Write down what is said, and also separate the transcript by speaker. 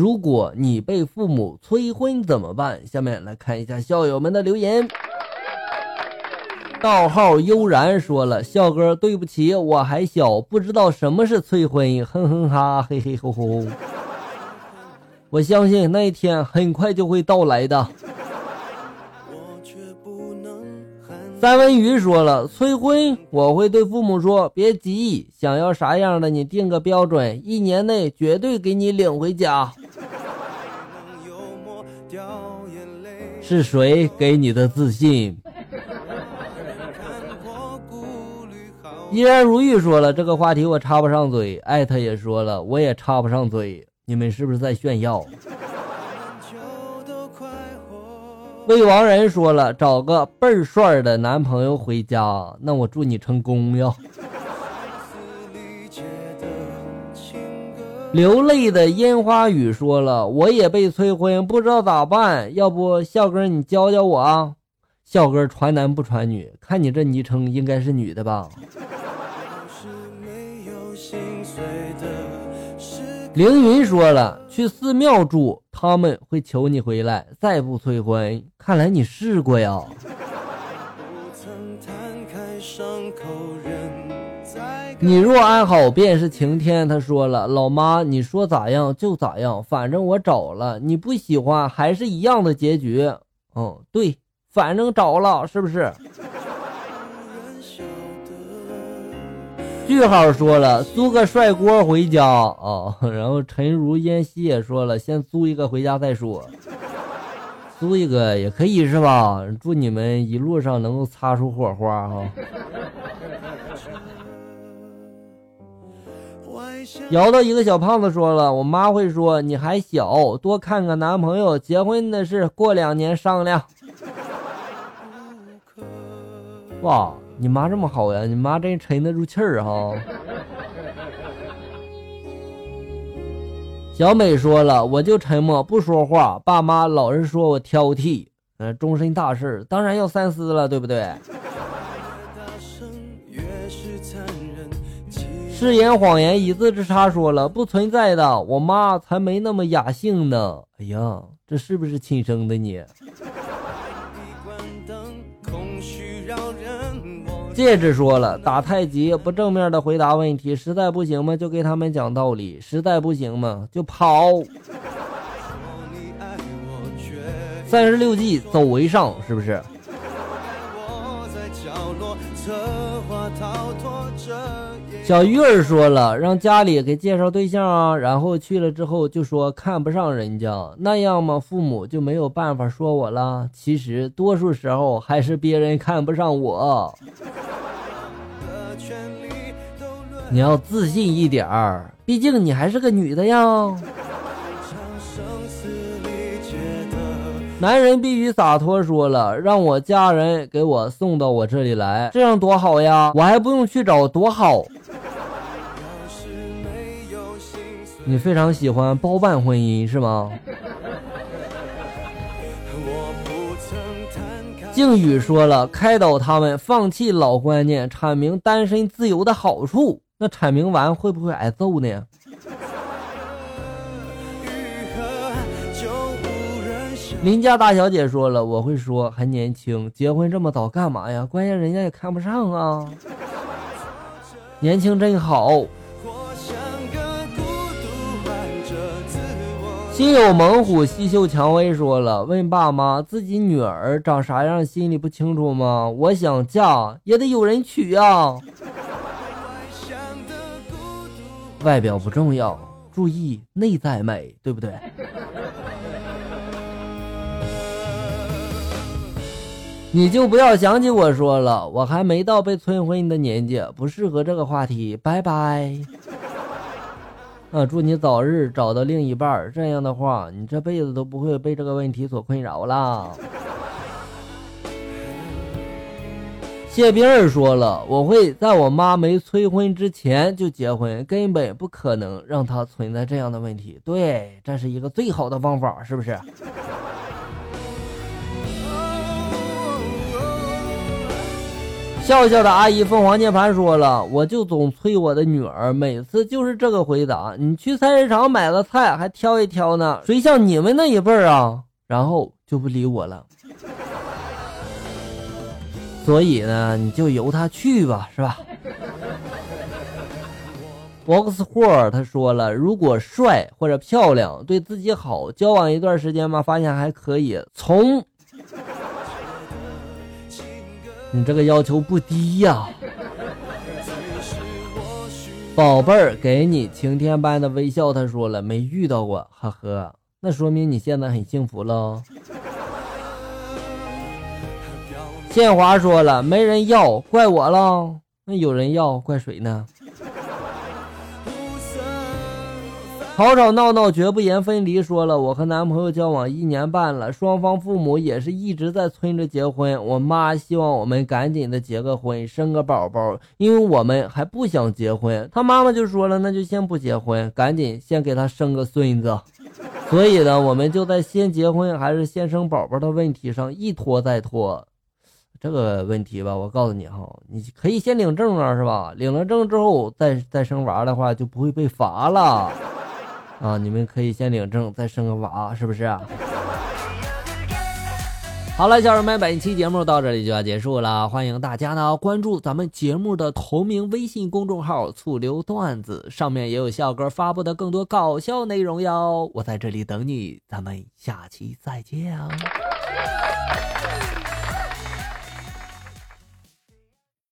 Speaker 1: 如果你被父母催婚怎么办？下面来看一下校友们的留言。道号悠然说了：“笑哥，对不起，我还小，不知道什么是催婚，哼哼哈，嘿嘿吼吼。我相信那一天很快就会到来的。”三文鱼说了：“催婚，我会对父母说，别急，想要啥样的你定个标准，一年内绝对给你领回家。”是谁给你的自信？依然如玉说了这个话题，我插不上嘴。艾特也说了，我也插不上嘴。你们是不是在炫耀？魏王人说了，找个倍儿帅的男朋友回家。那我祝你成功呀！流泪的烟花雨说了，我也被催婚，不知道咋办。要不笑哥你教教我啊？笑哥传男不传女，看你这昵称应该是女的吧？凌云说了，去寺庙住，他们会求你回来，再不催婚。看来你试过呀。你若安好，便是晴天。他说了，老妈，你说咋样就咋样，反正我找了，你不喜欢还是一样的结局。嗯，对，反正找了，是不是？句号说了租个帅锅回家啊，然后陈如烟西也说了先租一个回家再说，租一个也可以是吧？祝你们一路上能够擦出火花哈。摇到一个小胖子说了，我妈会说你还小，多看看男朋友，结婚的事过两年商量。哇。你妈这么好呀？你妈真沉得住气儿哈。小美说了，我就沉默不说话。爸妈老是说我挑剔，嗯，终身大事当然要三思了，对不对？誓言谎言一字之差说了，不存在的。我妈才没那么雅兴呢。哎呀，这是不是亲生的你？戒指说了，打太极不正面的回答问题，实在不行嘛，就给他们讲道理；实在不行嘛，就跑。三十六计，走为上，是不是？小鱼儿说了，让家里给介绍对象啊，然后去了之后就说看不上人家，那样嘛，父母就没有办法说我了。其实多数时候还是别人看不上我。你要自信一点儿，毕竟你还是个女的呀。男人必须洒脱，说了让我家人给我送到我这里来，这样多好呀，我还不用去找，多好。你非常喜欢包办婚姻是吗？靖宇说了，开导他们放弃老观念，阐明单身自由的好处。那阐明完会不会挨揍呢？邻家大小姐说了，我会说还年轻，结婚这么早干嘛呀？关键人家也看不上啊。年轻真好。心有猛虎，细嗅蔷薇说了，问爸妈自己女儿长啥样，心里不清楚吗？我想嫁，也得有人娶啊。外表不重要，注意内在美，对不对？你就不要想起我说了，我还没到被催婚的年纪，不适合这个话题，拜拜。啊，祝你早日找到另一半，这样的话，你这辈子都不会被这个问题所困扰了。谢冰儿说了，我会在我妈没催婚之前就结婚，根本不可能让她存在这样的问题。对，这是一个最好的方法，是不是？笑笑的阿姨凤凰涅槃说了，我就总催我的女儿，每次就是这个回答。你去菜市场买了菜还挑一挑呢，谁像你们那一辈儿啊？然后就不理我了。所以呢，你就由他去吧，是吧？box h o r 他说了，如果帅或者漂亮，对自己好，交往一段时间嘛，发现还可以，从。你这个要求不低呀，宝贝儿，给你晴天般的微笑。他说了，没遇到过，呵呵，那说明你现在很幸福喽。建华说了，没人要，怪我了。那有人要，怪谁呢？吵吵闹闹绝不言分离。说了，我和男朋友交往一年半了，双方父母也是一直在催着结婚。我妈希望我们赶紧的结个婚，生个宝宝，因为我们还不想结婚。他妈妈就说了，那就先不结婚，赶紧先给他生个孙子。所以呢，我们就在先结婚还是先生宝宝的问题上一拖再拖。这个问题吧，我告诉你哈，你可以先领证啊，是吧？领了证之后再再生娃的话，就不会被罚了。啊，你们可以先领证，再生个娃，是不是？好了，小人们，本期节目到这里就要结束了。欢迎大家呢关注咱们节目的同名微信公众号“醋溜段子”，上面也有笑哥发布的更多搞笑内容哟。我在这里等你，咱们下期再见啊！